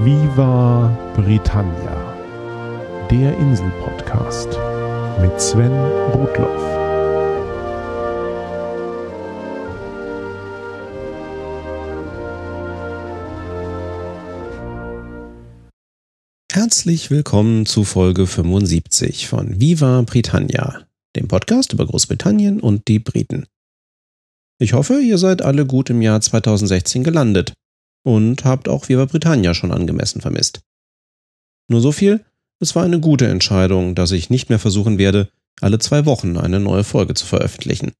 Viva Britannia, der Insel-Podcast mit Sven Rudloff. Herzlich willkommen zu Folge 75 von Viva Britannia, dem Podcast über Großbritannien und die Briten. Ich hoffe, ihr seid alle gut im Jahr 2016 gelandet und habt auch Viva Britannia schon angemessen vermisst. Nur so viel, es war eine gute Entscheidung, dass ich nicht mehr versuchen werde, alle zwei Wochen eine neue Folge zu veröffentlichen.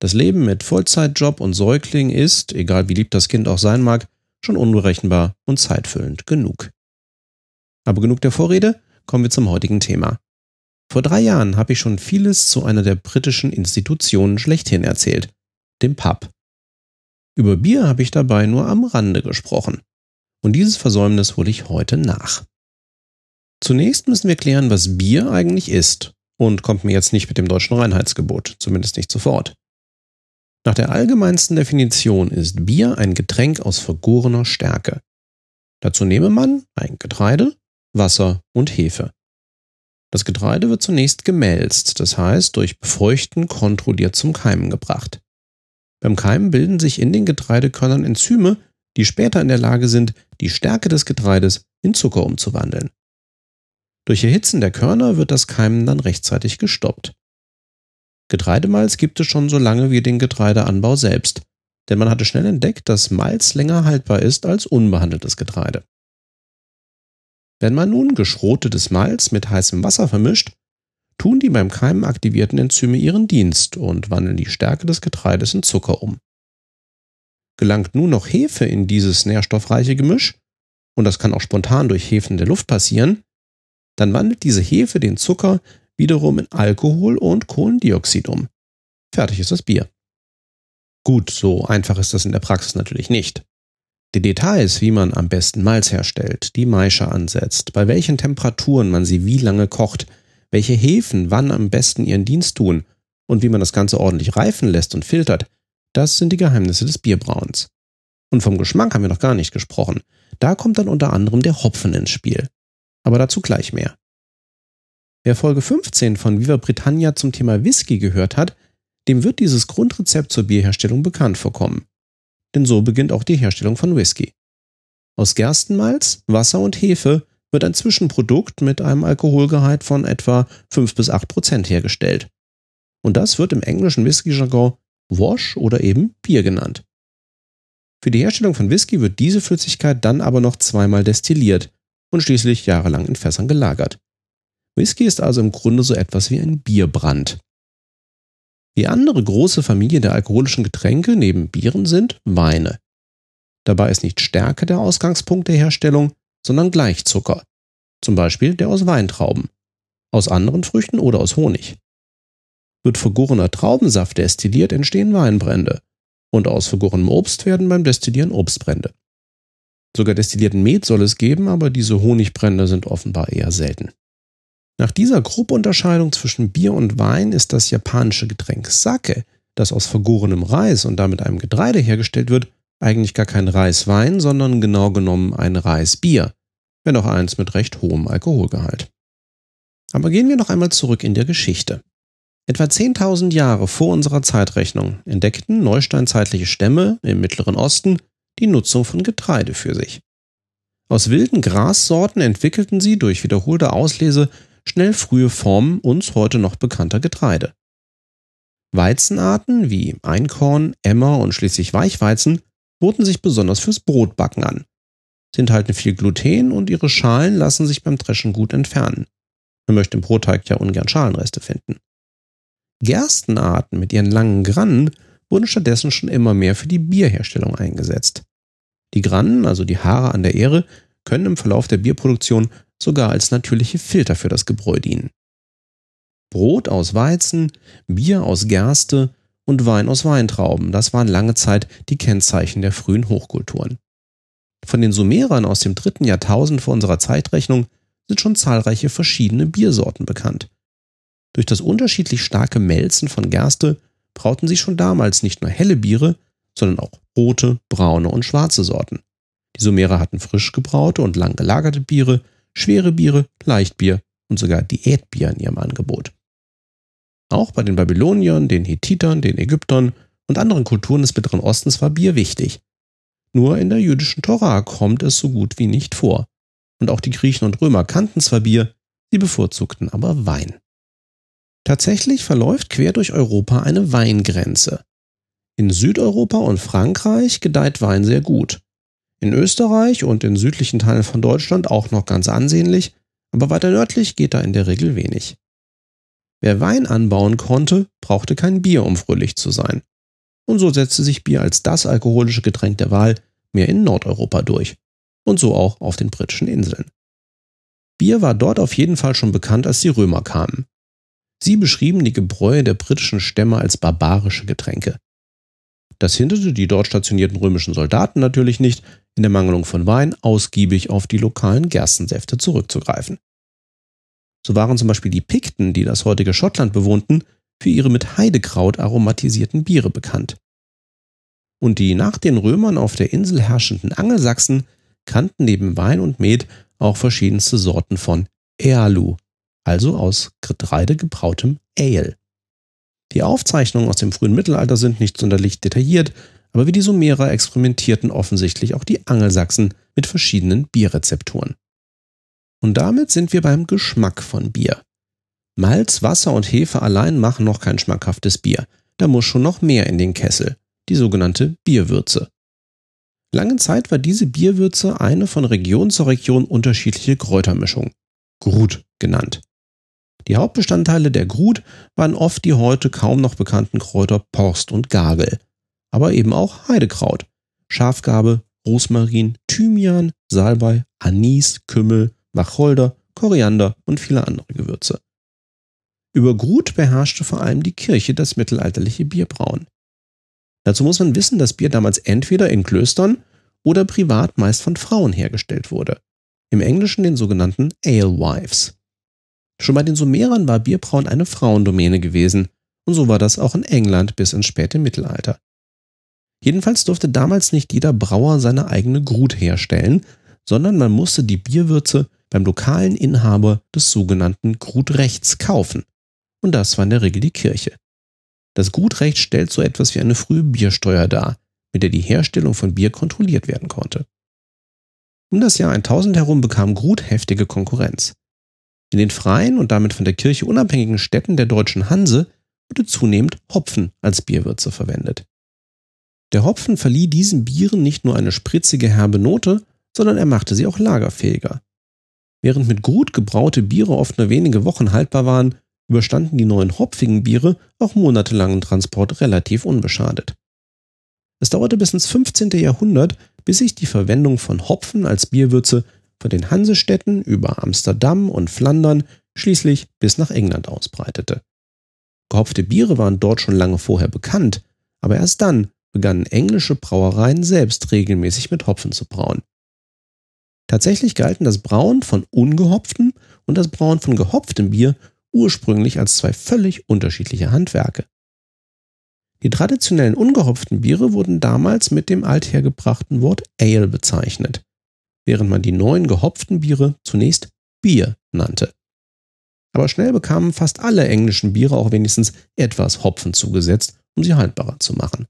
Das Leben mit Vollzeitjob und Säugling ist, egal wie lieb das Kind auch sein mag, schon unberechenbar und zeitfüllend genug. Aber genug der Vorrede, kommen wir zum heutigen Thema. Vor drei Jahren habe ich schon vieles zu einer der britischen Institutionen schlechthin erzählt, dem Pub. Über Bier habe ich dabei nur am Rande gesprochen. Und dieses Versäumnis hole ich heute nach. Zunächst müssen wir klären, was Bier eigentlich ist und kommt mir jetzt nicht mit dem deutschen Reinheitsgebot, zumindest nicht sofort. Nach der allgemeinsten Definition ist Bier ein Getränk aus vergorener Stärke. Dazu nehme man ein Getreide, Wasser und Hefe. Das Getreide wird zunächst gemälzt, das heißt durch Befeuchten kontrolliert zum Keimen gebracht. Beim Keimen bilden sich in den Getreidekörnern Enzyme, die später in der Lage sind, die Stärke des Getreides in Zucker umzuwandeln. Durch Erhitzen der Körner wird das Keimen dann rechtzeitig gestoppt. Getreidemalz gibt es schon so lange wie den Getreideanbau selbst, denn man hatte schnell entdeckt, dass Malz länger haltbar ist als unbehandeltes Getreide. Wenn man nun geschrotetes Malz mit heißem Wasser vermischt, tun die beim Keimen aktivierten Enzyme ihren Dienst und wandeln die Stärke des Getreides in Zucker um. Gelangt nun noch Hefe in dieses nährstoffreiche Gemisch, und das kann auch spontan durch Hefen der Luft passieren, dann wandelt diese Hefe den Zucker wiederum in Alkohol und Kohlendioxid um. Fertig ist das Bier. Gut, so einfach ist das in der Praxis natürlich nicht. Die Details, wie man am besten Malz herstellt, die Maische ansetzt, bei welchen Temperaturen man sie wie lange kocht, welche Hefen wann am besten ihren Dienst tun und wie man das Ganze ordentlich reifen lässt und filtert, das sind die Geheimnisse des Bierbrauens. Und vom Geschmack haben wir noch gar nicht gesprochen. Da kommt dann unter anderem der Hopfen ins Spiel. Aber dazu gleich mehr. Wer Folge 15 von Viva Britannia zum Thema Whisky gehört hat, dem wird dieses Grundrezept zur Bierherstellung bekannt vorkommen denn so beginnt auch die Herstellung von Whisky. Aus Gerstenmalz, Wasser und Hefe wird ein Zwischenprodukt mit einem Alkoholgehalt von etwa 5 bis 8 Prozent hergestellt. Und das wird im englischen Whisky-Jargon Wash oder eben Bier genannt. Für die Herstellung von Whisky wird diese Flüssigkeit dann aber noch zweimal destilliert und schließlich jahrelang in Fässern gelagert. Whisky ist also im Grunde so etwas wie ein Bierbrand. Die andere große Familie der alkoholischen Getränke neben Bieren sind Weine. Dabei ist nicht Stärke der Ausgangspunkt der Herstellung, sondern Gleichzucker, zum Beispiel der aus Weintrauben, aus anderen Früchten oder aus Honig. Wird vergorener Traubensaft destilliert, entstehen Weinbrände, und aus vergorenem Obst werden beim Destillieren Obstbrände. Sogar destillierten Met soll es geben, aber diese Honigbrände sind offenbar eher selten. Nach dieser Gruppunterscheidung zwischen Bier und Wein ist das japanische Getränk Sake, das aus vergorenem Reis und damit einem Getreide hergestellt wird, eigentlich gar kein Reiswein, sondern genau genommen ein Reisbier, wenn auch eins mit recht hohem Alkoholgehalt. Aber gehen wir noch einmal zurück in der Geschichte. Etwa 10.000 Jahre vor unserer Zeitrechnung entdeckten neusteinzeitliche Stämme im Mittleren Osten die Nutzung von Getreide für sich. Aus wilden Grassorten entwickelten sie durch wiederholte Auslese schnell frühe Formen uns heute noch bekannter Getreide. Weizenarten wie Einkorn, Emmer und schließlich Weichweizen boten sich besonders fürs Brotbacken an. Sie enthalten viel Gluten und ihre Schalen lassen sich beim Dreschen gut entfernen. Man möchte im Brotteig ja ungern Schalenreste finden. Gerstenarten mit ihren langen Grannen wurden stattdessen schon immer mehr für die Bierherstellung eingesetzt. Die Grannen, also die Haare an der Ähre, können im Verlauf der Bierproduktion sogar als natürliche Filter für das Gebräu dienen. Brot aus Weizen, Bier aus Gerste und Wein aus Weintrauben, das waren lange Zeit die Kennzeichen der frühen Hochkulturen. Von den Sumerern aus dem dritten Jahrtausend vor unserer Zeitrechnung sind schon zahlreiche verschiedene Biersorten bekannt. Durch das unterschiedlich starke Melzen von Gerste brauten sie schon damals nicht nur helle Biere, sondern auch rote, braune und schwarze Sorten. Die Sumerer hatten frisch gebraute und lang gelagerte Biere, schwere Biere, Leichtbier und sogar Diätbier in ihrem Angebot. Auch bei den Babyloniern, den Hethitern, den Ägyptern und anderen Kulturen des Mittleren Ostens war Bier wichtig. Nur in der jüdischen Tora kommt es so gut wie nicht vor. Und auch die Griechen und Römer kannten zwar Bier, sie bevorzugten aber Wein. Tatsächlich verläuft quer durch Europa eine Weingrenze. In Südeuropa und Frankreich gedeiht Wein sehr gut. In Österreich und in südlichen Teilen von Deutschland auch noch ganz ansehnlich, aber weiter nördlich geht da in der Regel wenig. Wer Wein anbauen konnte, brauchte kein Bier, um fröhlich zu sein. Und so setzte sich Bier als das alkoholische Getränk der Wahl mehr in Nordeuropa durch. Und so auch auf den britischen Inseln. Bier war dort auf jeden Fall schon bekannt, als die Römer kamen. Sie beschrieben die Gebräue der britischen Stämme als barbarische Getränke. Das hinderte die dort stationierten römischen Soldaten natürlich nicht, in der Mangelung von Wein ausgiebig auf die lokalen Gerstensäfte zurückzugreifen. So waren zum Beispiel die Pikten, die das heutige Schottland bewohnten, für ihre mit Heidekraut aromatisierten Biere bekannt. Und die nach den Römern auf der Insel herrschenden Angelsachsen kannten neben Wein und Met auch verschiedenste Sorten von Ealu, also aus Getreide gebrautem Ale. Die Aufzeichnungen aus dem frühen Mittelalter sind nicht sonderlich detailliert, aber wie die Sumerer experimentierten offensichtlich auch die Angelsachsen mit verschiedenen Bierrezepturen. Und damit sind wir beim Geschmack von Bier. Malz, Wasser und Hefe allein machen noch kein schmackhaftes Bier. Da muss schon noch mehr in den Kessel, die sogenannte Bierwürze. Lange Zeit war diese Bierwürze eine von Region zu Region unterschiedliche Kräutermischung, Grut genannt. Die Hauptbestandteile der Grut waren oft die heute kaum noch bekannten Kräuter Porst und Gagel, aber eben auch Heidekraut, Schafgarbe, Rosmarin, Thymian, Salbei, Anis, Kümmel, Wacholder, Koriander und viele andere Gewürze. Über Grut beherrschte vor allem die Kirche das mittelalterliche Bierbrauen. Dazu muss man wissen, dass Bier damals entweder in Klöstern oder privat meist von Frauen hergestellt wurde. Im Englischen den sogenannten Alewives. Schon bei den Sumerern war Bierbrauen eine Frauendomäne gewesen, und so war das auch in England bis ins späte Mittelalter. Jedenfalls durfte damals nicht jeder Brauer seine eigene Grut herstellen, sondern man musste die Bierwürze beim lokalen Inhaber des sogenannten Gutrechts kaufen. Und das war in der Regel die Kirche. Das Gutrecht stellt so etwas wie eine frühe Biersteuer dar, mit der die Herstellung von Bier kontrolliert werden konnte. Um das Jahr 1000 herum bekam Gut heftige Konkurrenz. In den freien und damit von der Kirche unabhängigen Städten der deutschen Hanse wurde zunehmend Hopfen als Bierwürze verwendet. Der Hopfen verlieh diesen Bieren nicht nur eine spritzige herbe Note, sondern er machte sie auch lagerfähiger. Während mit gut gebraute Biere oft nur wenige Wochen haltbar waren, überstanden die neuen hopfigen Biere auch monatelangen Transport relativ unbeschadet. Es dauerte bis ins 15. Jahrhundert, bis sich die Verwendung von Hopfen als Bierwürze von den Hansestädten über Amsterdam und Flandern schließlich bis nach England ausbreitete. Gehopfte Biere waren dort schon lange vorher bekannt, aber erst dann begannen englische Brauereien selbst regelmäßig mit Hopfen zu brauen. Tatsächlich galten das Brauen von ungehopftem und das Brauen von gehopftem Bier ursprünglich als zwei völlig unterschiedliche Handwerke. Die traditionellen ungehopften Biere wurden damals mit dem althergebrachten Wort Ale bezeichnet, während man die neuen gehopften Biere zunächst Bier nannte. Aber schnell bekamen fast alle englischen Biere auch wenigstens etwas Hopfen zugesetzt, um sie haltbarer zu machen.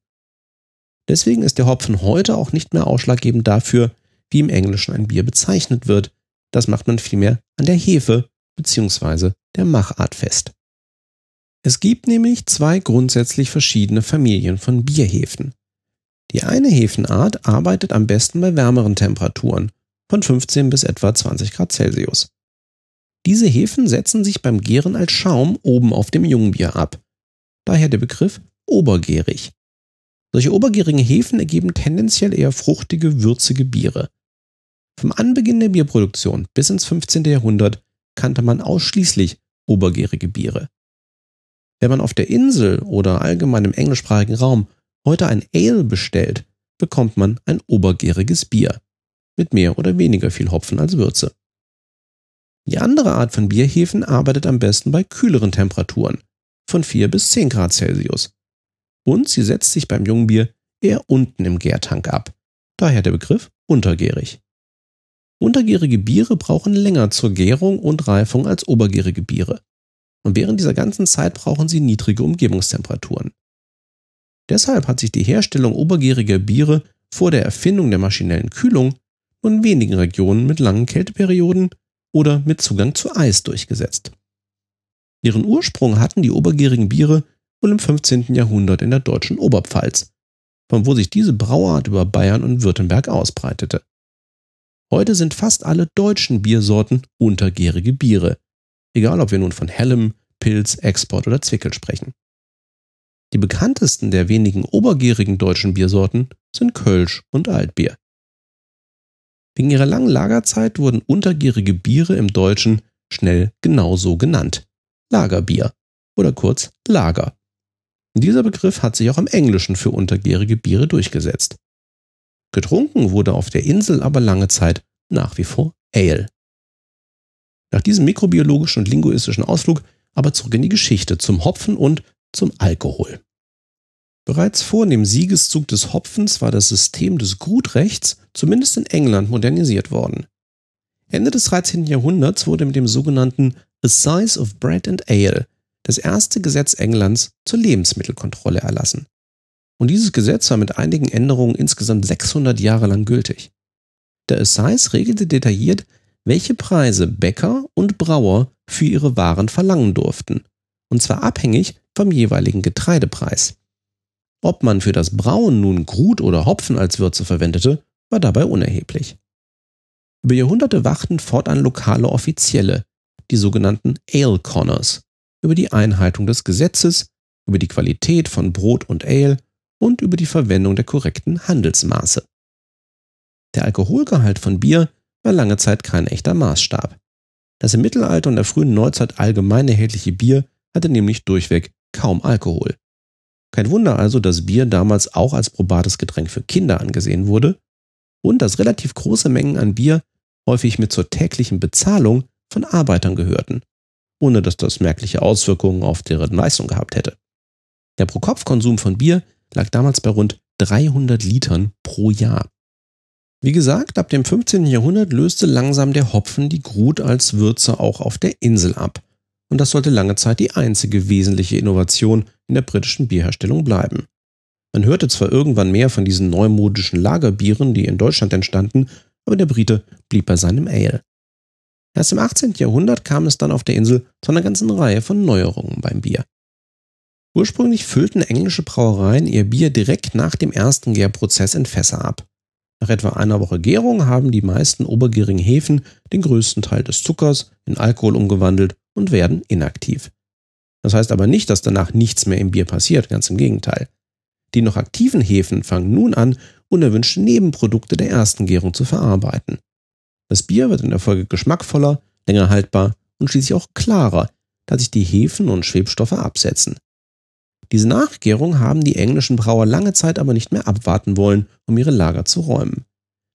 Deswegen ist der Hopfen heute auch nicht mehr ausschlaggebend dafür, wie im Englischen ein Bier bezeichnet wird. Das macht man vielmehr an der Hefe bzw. der Machart fest. Es gibt nämlich zwei grundsätzlich verschiedene Familien von Bierhefen. Die eine Hefenart arbeitet am besten bei wärmeren Temperaturen von 15 bis etwa 20 Grad Celsius. Diese Hefen setzen sich beim Gären als Schaum oben auf dem Jungbier ab. Daher der Begriff obergärig. Solche obergärigen Hefen ergeben tendenziell eher fruchtige, würzige Biere. Vom Anbeginn der Bierproduktion bis ins 15. Jahrhundert kannte man ausschließlich obergärige Biere. Wenn man auf der Insel oder allgemein im englischsprachigen Raum heute ein Ale bestellt, bekommt man ein obergäriges Bier mit mehr oder weniger viel Hopfen als Würze. Die andere Art von Bierhefen arbeitet am besten bei kühleren Temperaturen von 4 bis 10 Grad Celsius. Und sie setzt sich beim Jungbier eher unten im Gärtank ab. Daher der Begriff untergärig. Untergärige Biere brauchen länger zur Gärung und Reifung als obergärige Biere. Und während dieser ganzen Zeit brauchen sie niedrige Umgebungstemperaturen. Deshalb hat sich die Herstellung obergäriger Biere vor der Erfindung der maschinellen Kühlung nur in wenigen Regionen mit langen Kälteperioden oder mit Zugang zu Eis durchgesetzt. Ihren Ursprung hatten die obergärigen Biere wohl im 15. Jahrhundert in der deutschen Oberpfalz, von wo sich diese Brauart über Bayern und Württemberg ausbreitete. Heute sind fast alle deutschen Biersorten untergärige Biere, egal ob wir nun von hellem, Pilz, Export oder Zwickel sprechen. Die bekanntesten der wenigen obergärigen deutschen Biersorten sind Kölsch und Altbier. Wegen ihrer langen Lagerzeit wurden untergärige Biere im Deutschen schnell genauso genannt. Lagerbier oder kurz Lager. Dieser Begriff hat sich auch im Englischen für untergärige Biere durchgesetzt. Getrunken wurde auf der Insel aber lange Zeit nach wie vor Ale. Nach diesem mikrobiologischen und linguistischen Ausflug aber zurück in die Geschichte zum Hopfen und zum Alkohol. Bereits vor dem Siegeszug des Hopfens war das System des Gutrechts zumindest in England modernisiert worden. Ende des 13. Jahrhunderts wurde mit dem sogenannten Assize of Bread and Ale das erste Gesetz Englands zur Lebensmittelkontrolle erlassen und dieses Gesetz war mit einigen Änderungen insgesamt 600 Jahre lang gültig. Der Assize regelte detailliert, welche Preise Bäcker und Brauer für ihre Waren verlangen durften, und zwar abhängig vom jeweiligen Getreidepreis. Ob man für das Brauen nun Grut oder Hopfen als Würze verwendete, war dabei unerheblich. Über Jahrhunderte wachten fortan lokale Offizielle, die sogenannten Ale Connors, über die Einhaltung des Gesetzes, über die Qualität von Brot und Ale und über die Verwendung der korrekten Handelsmaße. Der Alkoholgehalt von Bier war lange Zeit kein echter Maßstab. Das im Mittelalter und der frühen Neuzeit allgemein erhältliche Bier hatte nämlich durchweg kaum Alkohol. Kein Wunder also, dass Bier damals auch als probates Getränk für Kinder angesehen wurde und dass relativ große Mengen an Bier häufig mit zur täglichen Bezahlung von Arbeitern gehörten, ohne dass das merkliche Auswirkungen auf deren Leistung gehabt hätte. Der Pro-Kopf-Konsum von Bier lag damals bei rund 300 Litern pro Jahr. Wie gesagt, ab dem 15. Jahrhundert löste langsam der Hopfen die Grut als Würze auch auf der Insel ab. Und das sollte lange Zeit die einzige wesentliche Innovation in der britischen Bierherstellung bleiben. Man hörte zwar irgendwann mehr von diesen neumodischen Lagerbieren, die in Deutschland entstanden, aber der Brite blieb bei seinem Ale. Erst im 18. Jahrhundert kam es dann auf der Insel zu einer ganzen Reihe von Neuerungen beim Bier. Ursprünglich füllten englische Brauereien ihr Bier direkt nach dem ersten Gärprozess in Fässer ab. Nach etwa einer Woche Gärung haben die meisten obergärigen Hefen den größten Teil des Zuckers in Alkohol umgewandelt und werden inaktiv. Das heißt aber nicht, dass danach nichts mehr im Bier passiert, ganz im Gegenteil. Die noch aktiven Hefen fangen nun an, unerwünschte Nebenprodukte der ersten Gärung zu verarbeiten. Das Bier wird in der Folge geschmackvoller, länger haltbar und schließlich auch klarer, da sich die Hefen und Schwebstoffe absetzen. Diese Nachgärung haben die englischen Brauer lange Zeit aber nicht mehr abwarten wollen, um ihre Lager zu räumen.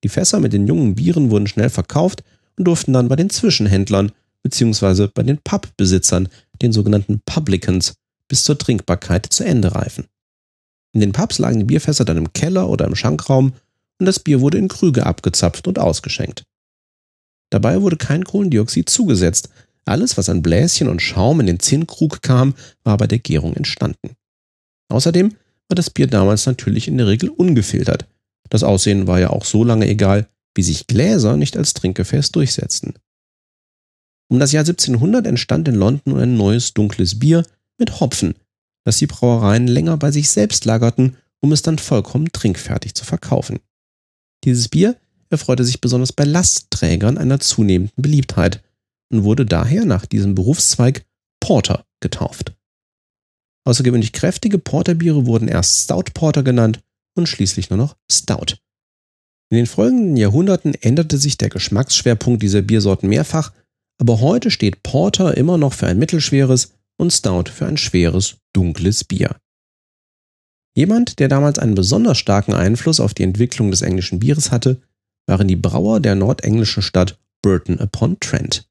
Die Fässer mit den jungen Bieren wurden schnell verkauft und durften dann bei den Zwischenhändlern bzw. bei den Pubbesitzern, den sogenannten Publicans, bis zur Trinkbarkeit zu Ende reifen. In den Pubs lagen die Bierfässer dann im Keller oder im Schankraum und das Bier wurde in Krüge abgezapft und ausgeschenkt. Dabei wurde kein Kohlendioxid zugesetzt. Alles, was an Bläschen und Schaum in den Zinnkrug kam, war bei der Gärung entstanden. Außerdem war das Bier damals natürlich in der Regel ungefiltert. Das Aussehen war ja auch so lange egal, wie sich Gläser nicht als Trinkgefäß durchsetzten. Um das Jahr 1700 entstand in London ein neues dunkles Bier mit Hopfen, das die Brauereien länger bei sich selbst lagerten, um es dann vollkommen trinkfertig zu verkaufen. Dieses Bier erfreute sich besonders bei Lastträgern einer zunehmenden Beliebtheit und wurde daher nach diesem Berufszweig Porter getauft. Außergewöhnlich kräftige Porterbiere wurden erst Stout Porter genannt und schließlich nur noch Stout. In den folgenden Jahrhunderten änderte sich der Geschmacksschwerpunkt dieser Biersorten mehrfach, aber heute steht Porter immer noch für ein mittelschweres und Stout für ein schweres, dunkles Bier. Jemand, der damals einen besonders starken Einfluss auf die Entwicklung des englischen Bieres hatte, waren die Brauer der nordenglischen Stadt Burton upon Trent.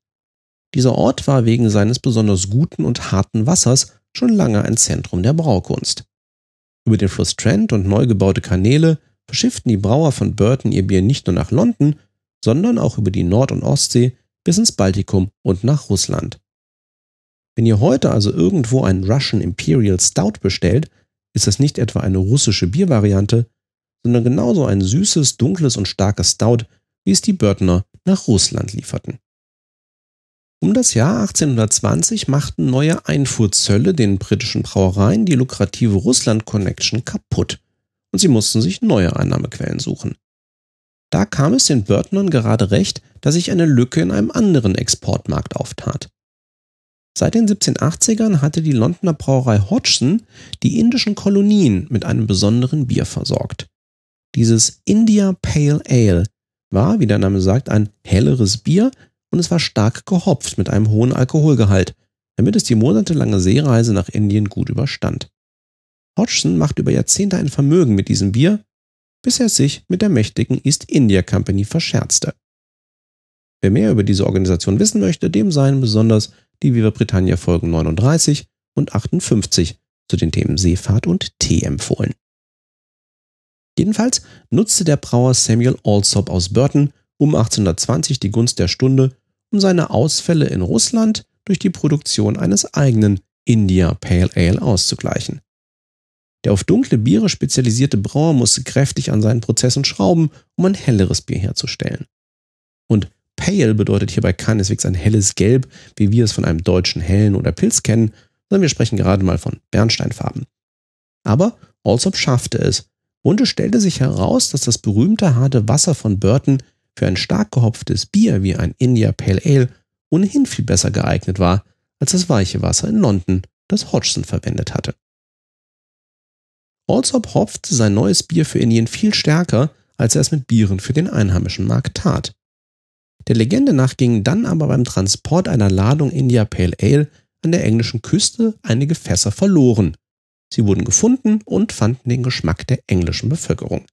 Dieser Ort war wegen seines besonders guten und harten Wassers schon lange ein Zentrum der Braukunst. Über den Fluss Trent und neu gebaute Kanäle verschifften die Brauer von Burton ihr Bier nicht nur nach London, sondern auch über die Nord- und Ostsee bis ins Baltikum und nach Russland. Wenn ihr heute also irgendwo einen Russian Imperial Stout bestellt, ist das nicht etwa eine russische Biervariante, sondern genauso ein süßes, dunkles und starkes Stout, wie es die Börtner nach Russland lieferten. Um das Jahr 1820 machten neue Einfuhrzölle den britischen Brauereien die lukrative Russland-Connection kaputt und sie mussten sich neue Einnahmequellen suchen. Da kam es den Börtnern gerade recht, dass sich eine Lücke in einem anderen Exportmarkt auftat. Seit den 1780ern hatte die Londoner Brauerei Hodgson die indischen Kolonien mit einem besonderen Bier versorgt. Dieses India Pale Ale war, wie der Name sagt, ein helleres Bier und es war stark gehopft mit einem hohen Alkoholgehalt, damit es die monatelange Seereise nach Indien gut überstand. Hodgson machte über Jahrzehnte ein Vermögen mit diesem Bier, bis er sich mit der mächtigen East India Company verscherzte. Wer mehr über diese Organisation wissen möchte, dem seien besonders die Viva Britannia Folgen 39 und 58 zu den Themen Seefahrt und Tee empfohlen. Jedenfalls nutzte der Brauer Samuel Alsop aus Burton um 1820 die Gunst der Stunde, um seine Ausfälle in Russland durch die Produktion eines eigenen India Pale Ale auszugleichen. Der auf dunkle Biere spezialisierte Brauer musste kräftig an seinen Prozessen schrauben, um ein helleres Bier herzustellen. Und Pale bedeutet hierbei keineswegs ein helles Gelb, wie wir es von einem deutschen Hellen oder Pilz kennen, sondern wir sprechen gerade mal von Bernsteinfarben. Aber Alsop schaffte es, und es stellte sich heraus, dass das berühmte harte Wasser von Burton für ein stark gehopftes Bier wie ein India Pale Ale ohnehin viel besser geeignet war als das weiche Wasser in London, das Hodgson verwendet hatte. Alsop hopfte sein neues Bier für Indien viel stärker, als er es mit Bieren für den einheimischen Markt tat. Der Legende nach gingen dann aber beim Transport einer Ladung India Pale Ale an der englischen Küste einige Fässer verloren. Sie wurden gefunden und fanden den Geschmack der englischen Bevölkerung.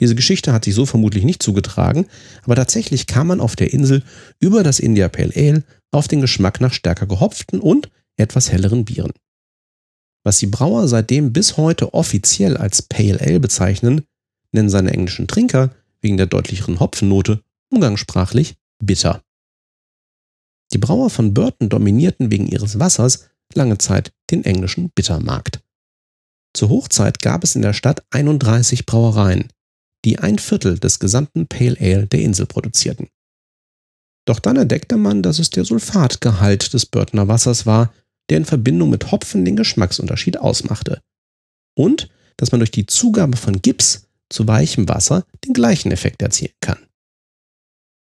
Diese Geschichte hat sich so vermutlich nicht zugetragen, aber tatsächlich kam man auf der Insel über das India Pale Ale auf den Geschmack nach stärker gehopften und etwas helleren Bieren. Was die Brauer seitdem bis heute offiziell als Pale Ale bezeichnen, nennen seine englischen Trinker wegen der deutlicheren Hopfennote umgangssprachlich bitter. Die Brauer von Burton dominierten wegen ihres Wassers lange Zeit den englischen Bittermarkt. Zur Hochzeit gab es in der Stadt 31 Brauereien, die ein Viertel des gesamten Pale Ale der Insel produzierten. Doch dann entdeckte man, dass es der Sulfatgehalt des Burtoner Wassers war, der in Verbindung mit Hopfen den Geschmacksunterschied ausmachte. Und dass man durch die Zugabe von Gips zu weichem Wasser den gleichen Effekt erzielen kann.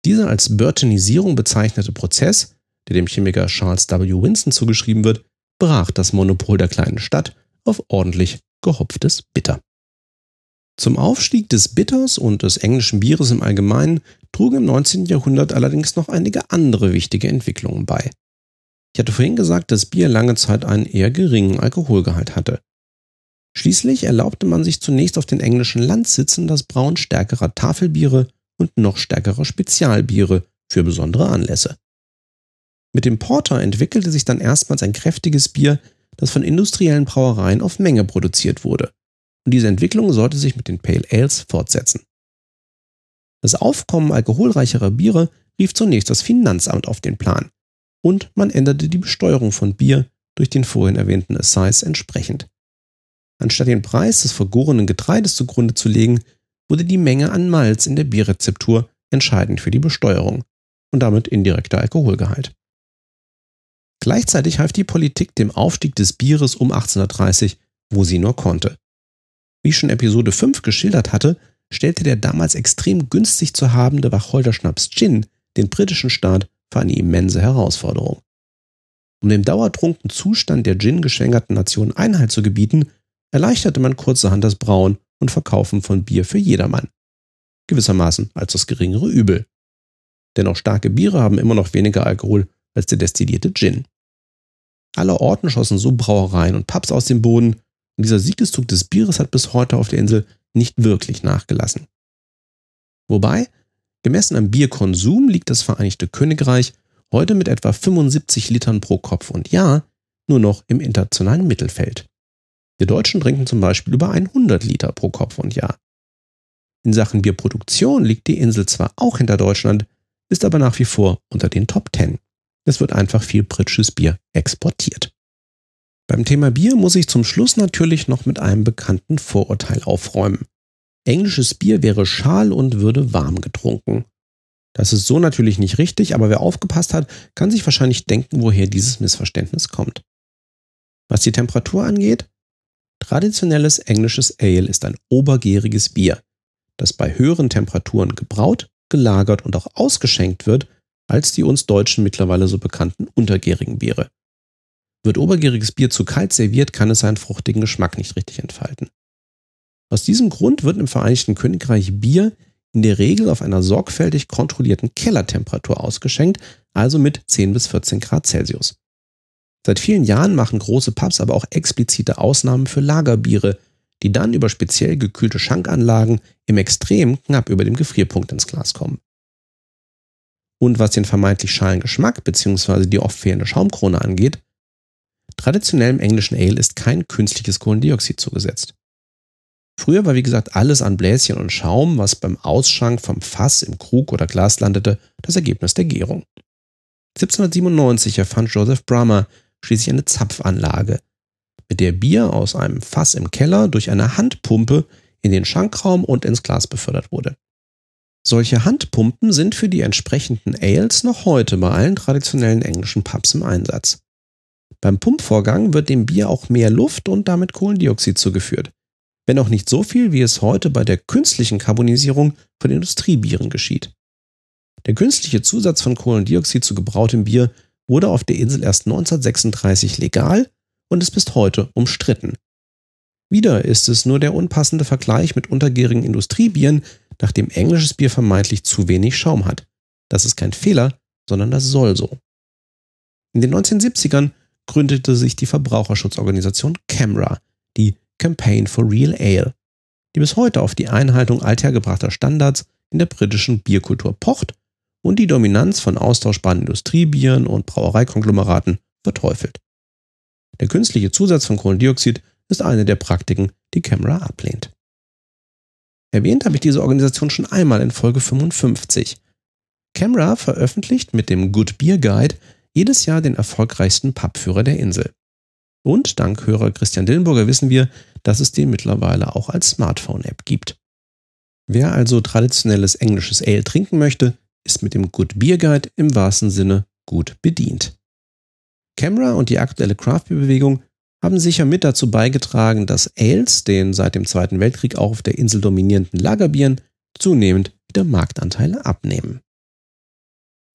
Dieser als Burtonisierung bezeichnete Prozess, der dem Chemiker Charles W. Winston zugeschrieben wird, brach das Monopol der kleinen Stadt auf ordentlich gehopftes Bitter. Zum Aufstieg des Bitters und des englischen Bieres im Allgemeinen trugen im 19. Jahrhundert allerdings noch einige andere wichtige Entwicklungen bei. Ich hatte vorhin gesagt, dass Bier lange Zeit einen eher geringen Alkoholgehalt hatte. Schließlich erlaubte man sich zunächst auf den englischen Landsitzen das Brauen stärkerer Tafelbiere und noch stärkerer Spezialbiere für besondere Anlässe. Mit dem Porter entwickelte sich dann erstmals ein kräftiges Bier, das von industriellen Brauereien auf Menge produziert wurde und diese Entwicklung sollte sich mit den Pale Ales fortsetzen. Das Aufkommen alkoholreicherer Biere rief zunächst das Finanzamt auf den Plan und man änderte die Besteuerung von Bier durch den vorhin erwähnten Assize entsprechend. Anstatt den Preis des vergorenen Getreides zugrunde zu legen, wurde die Menge an Malz in der Bierrezeptur entscheidend für die Besteuerung und damit indirekter Alkoholgehalt. Gleichzeitig half die Politik dem Aufstieg des Bieres um 1830, wo sie nur konnte. Wie ich schon Episode 5 geschildert hatte, stellte der damals extrem günstig zu habende Wacholderschnaps Gin den britischen Staat für eine immense Herausforderung. Um dem dauertrunken Zustand der Gin-geschwängerten Nation Einhalt zu gebieten, erleichterte man kurzerhand das Brauen und Verkaufen von Bier für jedermann. Gewissermaßen als das geringere Übel. Denn auch starke Biere haben immer noch weniger Alkohol als der destillierte Gin. Aller Orten schossen so Brauereien und Pubs aus dem Boden, und dieser Siegeszug des Bieres hat bis heute auf der Insel nicht wirklich nachgelassen. Wobei, gemessen am Bierkonsum liegt das Vereinigte Königreich heute mit etwa 75 Litern pro Kopf und Jahr nur noch im internationalen Mittelfeld. Wir Deutschen trinken zum Beispiel über 100 Liter pro Kopf und Jahr. In Sachen Bierproduktion liegt die Insel zwar auch hinter Deutschland, ist aber nach wie vor unter den Top Ten. Es wird einfach viel britisches Bier exportiert. Beim Thema Bier muss ich zum Schluss natürlich noch mit einem bekannten Vorurteil aufräumen. Englisches Bier wäre schal und würde warm getrunken. Das ist so natürlich nicht richtig, aber wer aufgepasst hat, kann sich wahrscheinlich denken, woher dieses Missverständnis kommt. Was die Temperatur angeht, traditionelles englisches Ale ist ein obergäriges Bier, das bei höheren Temperaturen gebraut, gelagert und auch ausgeschenkt wird, als die uns Deutschen mittlerweile so bekannten untergärigen Biere. Wird obergäriges Bier zu kalt serviert, kann es seinen fruchtigen Geschmack nicht richtig entfalten. Aus diesem Grund wird im Vereinigten Königreich Bier in der Regel auf einer sorgfältig kontrollierten Kellertemperatur ausgeschenkt, also mit 10 bis 14 Grad Celsius. Seit vielen Jahren machen große Pubs aber auch explizite Ausnahmen für Lagerbiere, die dann über speziell gekühlte Schankanlagen im Extrem knapp über dem Gefrierpunkt ins Glas kommen. Und was den vermeintlich schalen Geschmack bzw. die oft fehlende Schaumkrone angeht, traditionellem englischen Ale ist kein künstliches Kohlendioxid zugesetzt. Früher war wie gesagt alles an Bläschen und Schaum, was beim Ausschank vom Fass im Krug oder Glas landete, das Ergebnis der Gärung. 1797 erfand Joseph Brummer schließlich eine Zapfanlage, mit der Bier aus einem Fass im Keller durch eine Handpumpe in den Schankraum und ins Glas befördert wurde. Solche Handpumpen sind für die entsprechenden Ales noch heute bei allen traditionellen englischen Pubs im Einsatz. Beim Pumpvorgang wird dem Bier auch mehr Luft und damit Kohlendioxid zugeführt, wenn auch nicht so viel, wie es heute bei der künstlichen Karbonisierung von Industriebieren geschieht. Der künstliche Zusatz von Kohlendioxid zu gebrautem Bier wurde auf der Insel erst 1936 legal und ist bis heute umstritten. Wieder ist es nur der unpassende Vergleich mit untergärigen Industriebieren, nachdem englisches Bier vermeintlich zu wenig Schaum hat. Das ist kein Fehler, sondern das soll so. In den 1970ern gründete sich die Verbraucherschutzorganisation CAMRA, die Campaign for Real Ale, die bis heute auf die Einhaltung althergebrachter Standards in der britischen Bierkultur pocht und die Dominanz von austauschbaren Industriebieren und Brauereikonglomeraten verteufelt. Der künstliche Zusatz von Kohlendioxid ist eine der Praktiken, die Camera ablehnt. Erwähnt habe ich diese Organisation schon einmal in Folge 55. Camera veröffentlicht mit dem Good Beer Guide jedes Jahr den erfolgreichsten Pubführer der Insel. Und dank Hörer Christian Dillenburger wissen wir, dass es den mittlerweile auch als Smartphone-App gibt. Wer also traditionelles englisches Ale trinken möchte, ist mit dem Good Beer Guide im wahrsten Sinne gut bedient. Camera und die aktuelle Craft-Bewegung haben sicher mit dazu beigetragen, dass Ales, den seit dem Zweiten Weltkrieg auch auf der Insel dominierenden Lagerbieren, zunehmend wieder Marktanteile abnehmen.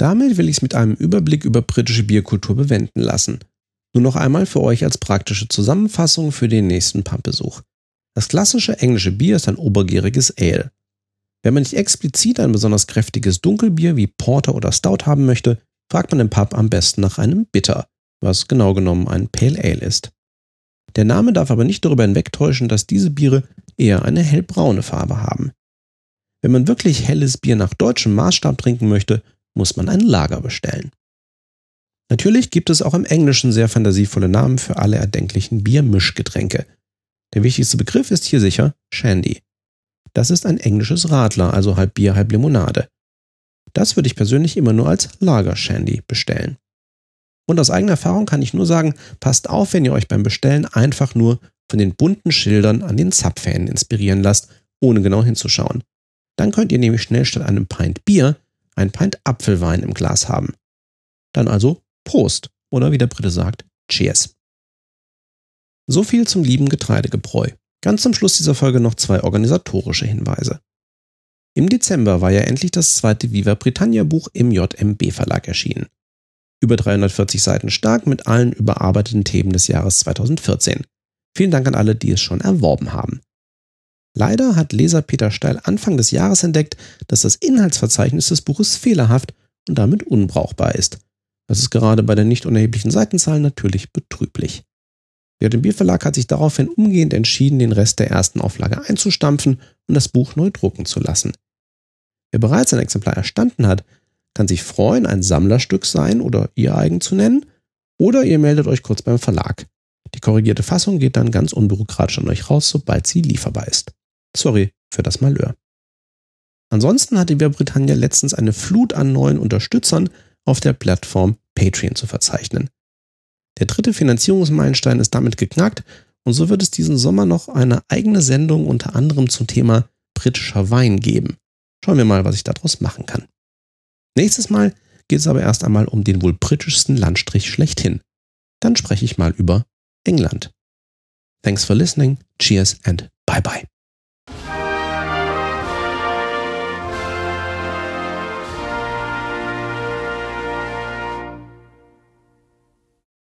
Damit will ich es mit einem Überblick über britische Bierkultur bewenden lassen. Nur noch einmal für euch als praktische Zusammenfassung für den nächsten Pumpbesuch. Das klassische englische Bier ist ein obergäriges Ale. Wenn man nicht explizit ein besonders kräftiges Dunkelbier wie Porter oder Stout haben möchte, fragt man im Pub am besten nach einem Bitter was genau genommen ein Pale Ale ist. Der Name darf aber nicht darüber hinwegtäuschen, dass diese Biere eher eine hellbraune Farbe haben. Wenn man wirklich helles Bier nach deutschem Maßstab trinken möchte, muss man ein Lager bestellen. Natürlich gibt es auch im Englischen sehr fantasievolle Namen für alle erdenklichen Biermischgetränke. Der wichtigste Begriff ist hier sicher Shandy. Das ist ein englisches Radler, also halb Bier, halb Limonade. Das würde ich persönlich immer nur als Lager Shandy bestellen. Und aus eigener Erfahrung kann ich nur sagen, passt auf, wenn ihr euch beim Bestellen einfach nur von den bunten Schildern an den Zapfhähnen inspirieren lasst, ohne genau hinzuschauen. Dann könnt ihr nämlich schnell statt einem Pint Bier ein Pint Apfelwein im Glas haben. Dann also Prost oder wie der Brite sagt, Cheers. So viel zum lieben Getreidegebräu. Ganz zum Schluss dieser Folge noch zwei organisatorische Hinweise. Im Dezember war ja endlich das zweite Viva Britannia Buch im JMB Verlag erschienen über 340 Seiten stark mit allen überarbeiteten Themen des Jahres 2014. Vielen Dank an alle, die es schon erworben haben. Leider hat Leser Peter Steil Anfang des Jahres entdeckt, dass das Inhaltsverzeichnis des Buches fehlerhaft und damit unbrauchbar ist. Das ist gerade bei der nicht unerheblichen Seitenzahl natürlich betrüblich. Der JMB Verlag hat sich daraufhin umgehend entschieden, den Rest der ersten Auflage einzustampfen und das Buch neu drucken zu lassen. Wer bereits ein Exemplar erstanden hat, kann sich freuen, ein Sammlerstück sein oder ihr eigen zu nennen, oder ihr meldet euch kurz beim Verlag. Die korrigierte Fassung geht dann ganz unbürokratisch an euch raus, sobald sie lieferbar ist. Sorry für das Malheur. Ansonsten hatte Britannia letztens eine Flut an neuen Unterstützern auf der Plattform Patreon zu verzeichnen. Der dritte Finanzierungsmeilenstein ist damit geknackt und so wird es diesen Sommer noch eine eigene Sendung unter anderem zum Thema britischer Wein geben. Schauen wir mal, was ich daraus machen kann. Nächstes Mal geht es aber erst einmal um den wohl britischsten Landstrich schlechthin. Dann spreche ich mal über England. Thanks for listening, cheers and bye bye.